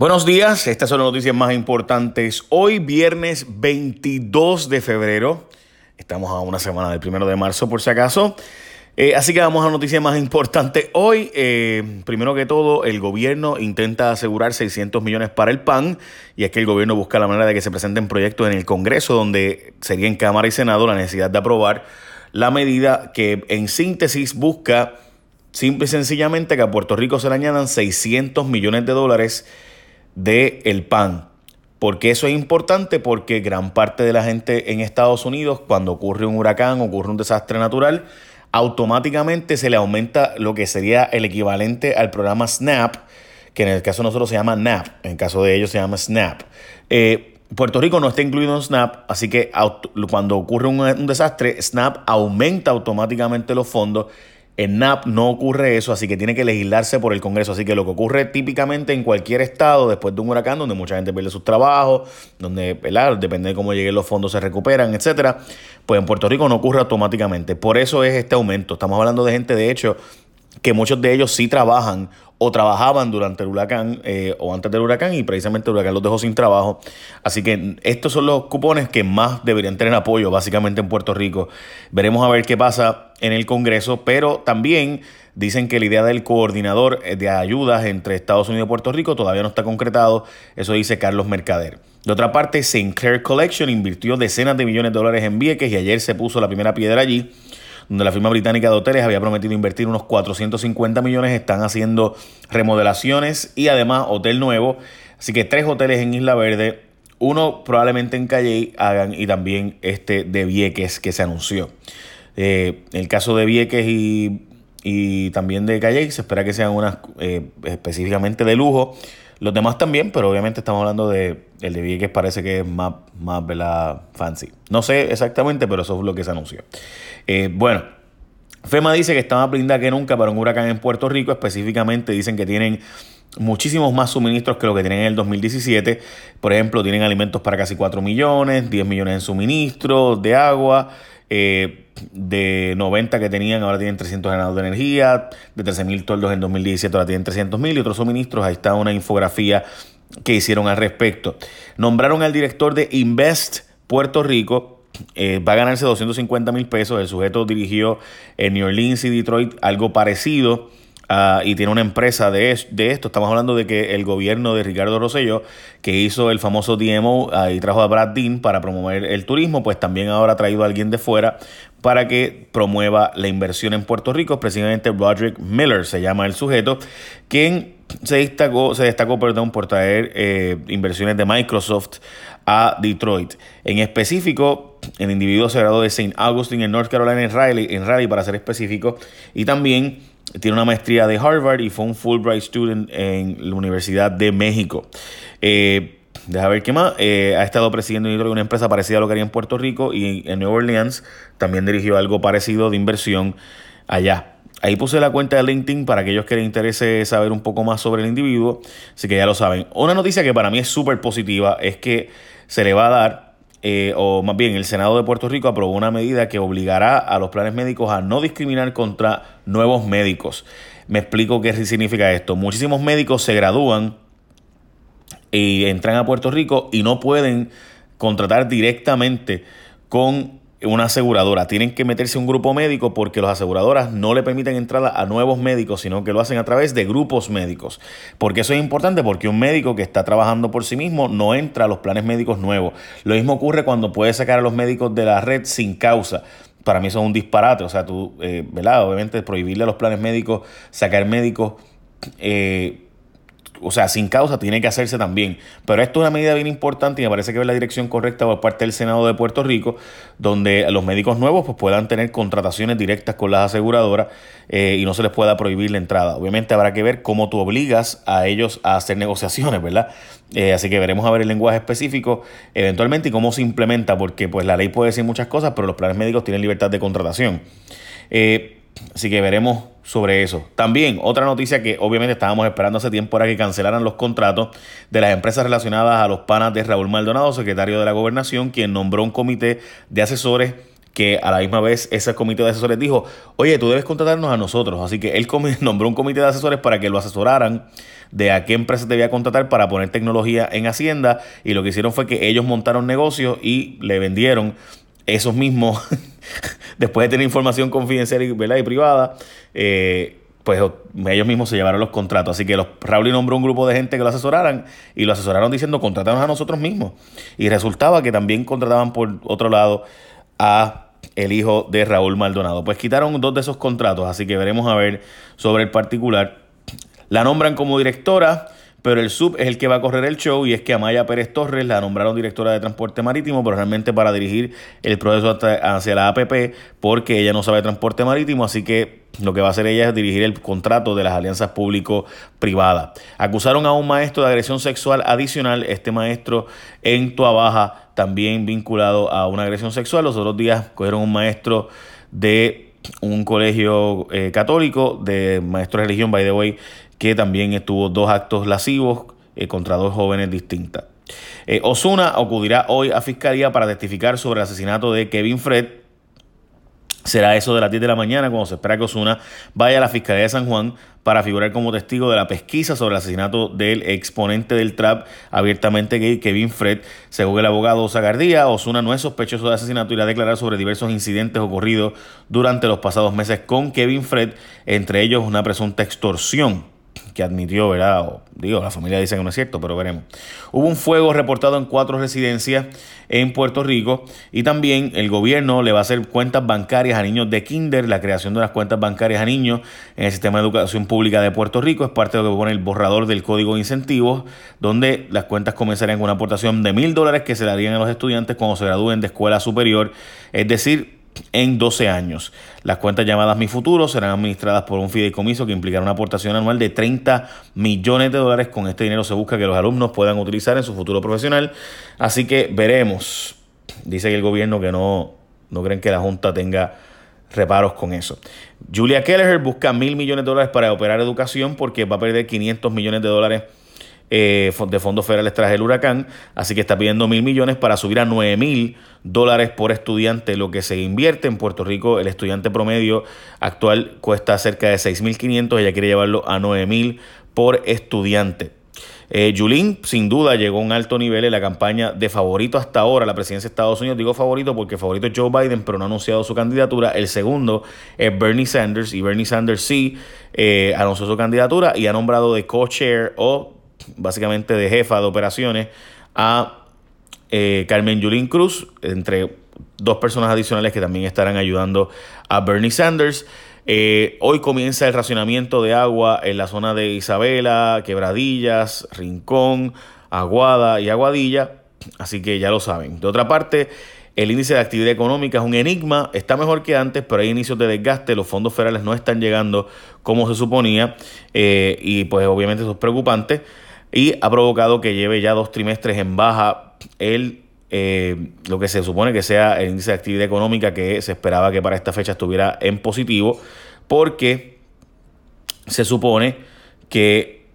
Buenos días, estas son las noticias más importantes. Hoy viernes 22 de febrero, estamos a una semana del primero de marzo por si acaso. Eh, así que vamos a la noticia más importante. Hoy, eh, primero que todo, el gobierno intenta asegurar 600 millones para el PAN y es que el gobierno busca la manera de que se presenten proyectos en el Congreso donde sería en Cámara y Senado la necesidad de aprobar la medida que en síntesis busca simple y sencillamente que a Puerto Rico se le añadan 600 millones de dólares de el pan. porque eso es importante? Porque gran parte de la gente en Estados Unidos, cuando ocurre un huracán, ocurre un desastre natural, automáticamente se le aumenta lo que sería el equivalente al programa SNAP, que en el caso de nosotros se llama NAP, en el caso de ellos se llama SNAP. Eh, Puerto Rico no está incluido en SNAP, así que cuando ocurre un desastre, SNAP aumenta automáticamente los fondos en NAP no ocurre eso, así que tiene que legislarse por el Congreso. Así que lo que ocurre típicamente en cualquier estado después de un huracán, donde mucha gente pierde sus trabajos, donde, depende de cómo lleguen los fondos, se recuperan, etcétera, pues en Puerto Rico no ocurre automáticamente. Por eso es este aumento. Estamos hablando de gente, de hecho, que muchos de ellos sí trabajan o trabajaban durante el huracán eh, o antes del huracán y precisamente el huracán los dejó sin trabajo. Así que estos son los cupones que más deberían tener apoyo básicamente en Puerto Rico. Veremos a ver qué pasa en el Congreso, pero también dicen que la idea del coordinador de ayudas entre Estados Unidos y Puerto Rico todavía no está concretado. Eso dice Carlos Mercader. De otra parte, Sinclair Collection invirtió decenas de millones de dólares en Vieques y ayer se puso la primera piedra allí donde la firma británica de hoteles había prometido invertir unos 450 millones, están haciendo remodelaciones y además hotel nuevo. Así que tres hoteles en Isla Verde, uno probablemente en Calle hagan y también este de Vieques que se anunció. Eh, el caso de Vieques y, también de Calle se espera que sean unas eh, específicamente de lujo. Los demás también, pero obviamente estamos hablando de el de Vieques parece que es más, más fancy. No sé exactamente, pero eso es lo que se anunció. Eh, bueno, FEMA dice que está más blindada que nunca para un huracán en Puerto Rico. Específicamente dicen que tienen muchísimos más suministros que lo que tienen en el 2017. Por ejemplo, tienen alimentos para casi 4 millones, 10 millones en suministros de agua. Eh, de 90 que tenían, ahora tienen 300 generados de energía, de 13 mil toldos en 2017, ahora tienen 300 mil y otros suministros. Ahí está una infografía que hicieron al respecto. Nombraron al director de Invest Puerto Rico. Eh, va a ganarse 250 mil pesos. El sujeto dirigió en New Orleans y Detroit algo parecido. Ah, y tiene una empresa de, de, esto. Estamos hablando de que el gobierno de Ricardo Rosselló, que hizo el famoso DMO y trajo a Brad Dean para promover el turismo, pues también ahora ha traído a alguien de fuera para que promueva la inversión en Puerto Rico. Precisamente Roderick Miller se llama el sujeto, quien se destacó, se destacó por traer eh, inversiones de Microsoft a Detroit. En específico, el individuo se graduó de St. Augustine en North Carolina en Raleigh, en Raleigh para ser específico, y también tiene una maestría de Harvard y fue un Fulbright student en la Universidad de México. Eh, Deja ver qué más. Eh, ha estado presidiendo una empresa parecida a lo que haría en Puerto Rico y en New Orleans también dirigió algo parecido de inversión allá. Ahí puse la cuenta de LinkedIn para aquellos que les interese saber un poco más sobre el individuo. Así que ya lo saben. Una noticia que para mí es súper positiva es que se le va a dar, eh, o más bien el Senado de Puerto Rico aprobó una medida que obligará a los planes médicos a no discriminar contra nuevos médicos. Me explico qué significa esto. Muchísimos médicos se gradúan y entran a Puerto Rico y no pueden contratar directamente con una aseguradora. Tienen que meterse un grupo médico porque las aseguradoras no le permiten entrada a nuevos médicos, sino que lo hacen a través de grupos médicos. Porque eso es importante, porque un médico que está trabajando por sí mismo no entra a los planes médicos nuevos. Lo mismo ocurre cuando puedes sacar a los médicos de la red sin causa. Para mí eso es un disparate. O sea, tú, eh. Obviamente prohibirle a los planes médicos sacar médicos. Eh, o sea, sin causa tiene que hacerse también. Pero esto es una medida bien importante y me parece que es la dirección correcta por parte del Senado de Puerto Rico, donde los médicos nuevos pues, puedan tener contrataciones directas con las aseguradoras eh, y no se les pueda prohibir la entrada. Obviamente habrá que ver cómo tú obligas a ellos a hacer negociaciones, ¿verdad? Eh, así que veremos a ver el lenguaje específico eventualmente y cómo se implementa, porque pues la ley puede decir muchas cosas, pero los planes médicos tienen libertad de contratación. Eh, Así que veremos sobre eso. También otra noticia que obviamente estábamos esperando hace tiempo era que cancelaran los contratos de las empresas relacionadas a los panas de Raúl Maldonado, secretario de la gobernación, quien nombró un comité de asesores que a la misma vez ese comité de asesores dijo, oye, tú debes contratarnos a nosotros. Así que él nombró un comité de asesores para que lo asesoraran de a qué empresa debía contratar para poner tecnología en Hacienda. Y lo que hicieron fue que ellos montaron negocios y le vendieron esos mismos, después de tener información confidencial y, y privada, eh, pues ellos mismos se llevaron los contratos. Así que los, Raúl nombró un grupo de gente que lo asesoraran y lo asesoraron diciendo contratamos a nosotros mismos. Y resultaba que también contrataban por otro lado a el hijo de Raúl Maldonado. Pues quitaron dos de esos contratos, así que veremos a ver sobre el particular. La nombran como directora pero el sub es el que va a correr el show y es que Amaya Pérez Torres la nombraron directora de transporte marítimo, pero realmente para dirigir el proceso hacia la APP, porque ella no sabe transporte marítimo, así que lo que va a hacer ella es dirigir el contrato de las alianzas público-privadas. Acusaron a un maestro de agresión sexual adicional, este maestro en Tua Baja, también vinculado a una agresión sexual. Los otros días cogieron un maestro de un colegio eh, católico, de maestro de religión, by the way, que también estuvo dos actos lascivos eh, contra dos jóvenes distintas. Eh, Osuna acudirá hoy a fiscalía para testificar sobre el asesinato de Kevin Fred. Será eso de las 10 de la mañana cuando se espera que Osuna vaya a la Fiscalía de San Juan para figurar como testigo de la pesquisa sobre el asesinato del exponente del trap abiertamente gay Kevin Fred. Según el abogado Zagardía, Osuna no es sospechoso de asesinato y irá a declarar sobre diversos incidentes ocurridos durante los pasados meses con Kevin Fred, entre ellos una presunta extorsión que admitió, ¿verdad? digo, la familia dice que no es cierto, pero veremos. Hubo un fuego reportado en cuatro residencias en Puerto Rico y también el gobierno le va a hacer cuentas bancarias a niños de kinder. La creación de las cuentas bancarias a niños en el sistema de educación pública de Puerto Rico es parte de lo que pone el borrador del código de incentivos, donde las cuentas comenzarían con una aportación de mil dólares que se darían a los estudiantes cuando se gradúen de escuela superior, es decir, en 12 años. Las cuentas llamadas Mi Futuro serán administradas por un fideicomiso que implicará una aportación anual de 30 millones de dólares. Con este dinero se busca que los alumnos puedan utilizar en su futuro profesional. Así que veremos. Dice el gobierno que no, no creen que la Junta tenga reparos con eso. Julia Kelleher busca mil millones de dólares para operar educación porque va a perder 500 millones de dólares eh, de fondos federales tras el huracán, así que está pidiendo mil millones para subir a nueve mil dólares por estudiante, lo que se invierte en Puerto Rico. El estudiante promedio actual cuesta cerca de 6.500, ella quiere llevarlo a nueve mil por estudiante. Eh, Yulín, sin duda, llegó a un alto nivel en la campaña de favorito hasta ahora, la presidencia de Estados Unidos. Digo favorito porque favorito es Joe Biden, pero no ha anunciado su candidatura. El segundo es Bernie Sanders, y Bernie Sanders sí eh, anunció su candidatura y ha nombrado de co-chair o básicamente de jefa de operaciones, a eh, Carmen Yulín Cruz, entre dos personas adicionales que también estarán ayudando a Bernie Sanders. Eh, hoy comienza el racionamiento de agua en la zona de Isabela, Quebradillas, Rincón, Aguada y Aguadilla, así que ya lo saben. De otra parte, el índice de actividad económica es un enigma, está mejor que antes, pero hay inicios de desgaste, los fondos federales no están llegando como se suponía eh, y pues obviamente eso es preocupante y ha provocado que lleve ya dos trimestres en baja el eh, lo que se supone que sea el índice de actividad económica que se esperaba que para esta fecha estuviera en positivo, porque se supone que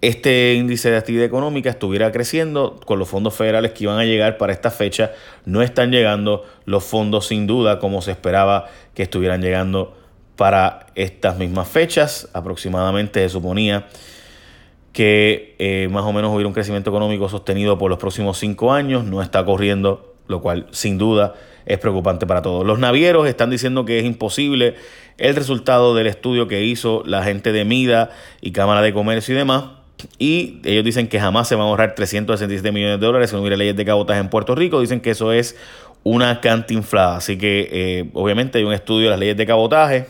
este índice de actividad económica estuviera creciendo con los fondos federales que iban a llegar para esta fecha. No están llegando los fondos sin duda como se esperaba que estuvieran llegando para estas mismas fechas. Aproximadamente se suponía que eh, más o menos hubiera un crecimiento económico sostenido por los próximos cinco años, no está corriendo, lo cual sin duda es preocupante para todos. Los navieros están diciendo que es imposible el resultado del estudio que hizo la gente de MIDA y Cámara de Comercio y demás. Y ellos dicen que jamás se van a ahorrar 367 millones de dólares si no hubiera leyes de cabotaje en Puerto Rico. Dicen que eso es una inflada. Así que eh, obviamente hay un estudio de las leyes de cabotaje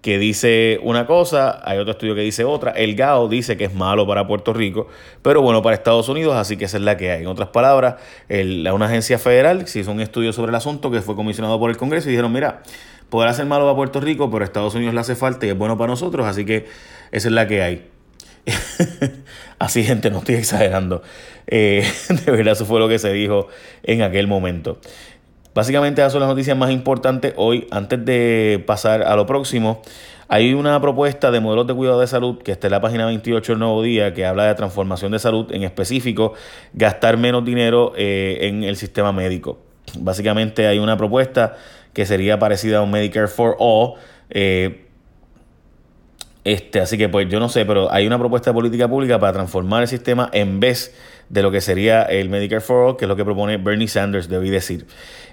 que dice una cosa, hay otro estudio que dice otra. El GAO dice que es malo para Puerto Rico, pero bueno para Estados Unidos, así que esa es la que hay. En otras palabras, el, una agencia federal se hizo un estudio sobre el asunto que fue comisionado por el Congreso y dijeron, mira, podrá ser malo para Puerto Rico, pero a Estados Unidos le hace falta y es bueno para nosotros, así que esa es la que hay. así gente, no estoy exagerando. Eh, de verdad, eso fue lo que se dijo en aquel momento. Básicamente esas son las noticias más importantes hoy. Antes de pasar a lo próximo, hay una propuesta de modelos de cuidado de salud que está en la página 28 del Nuevo Día que habla de transformación de salud, en específico, gastar menos dinero eh, en el sistema médico. básicamente hay una propuesta que sería parecida a un Medicare for All. Eh, este, así que pues yo no sé, pero hay una propuesta de política pública para transformar el sistema en vez de lo que sería el Medicare for All, que es lo que propone Bernie Sanders, debí decir.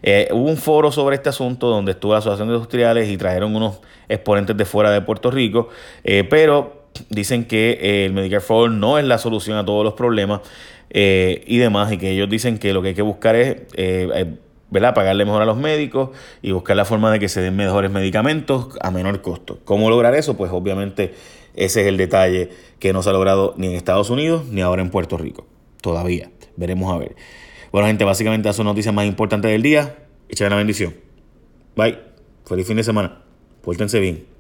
Eh, hubo un foro sobre este asunto donde estuvo la Asociación de Industriales y trajeron unos exponentes de fuera de Puerto Rico, eh, pero dicen que eh, el Medicare for All no es la solución a todos los problemas y demás, y que ellos dicen que lo que hay que buscar es ¿verdad? pagarle mejor a los médicos y buscar la forma de que se den mejores medicamentos a menor costo. ¿Cómo lograr eso? Pues obviamente ese es el detalle que no se ha logrado ni en Estados Unidos ni ahora en Puerto Rico. Todavía. Veremos a ver. Bueno, gente, básicamente esas son noticias más importantes del día. Echen la bendición. Bye. Feliz fin de semana. Pórtense bien.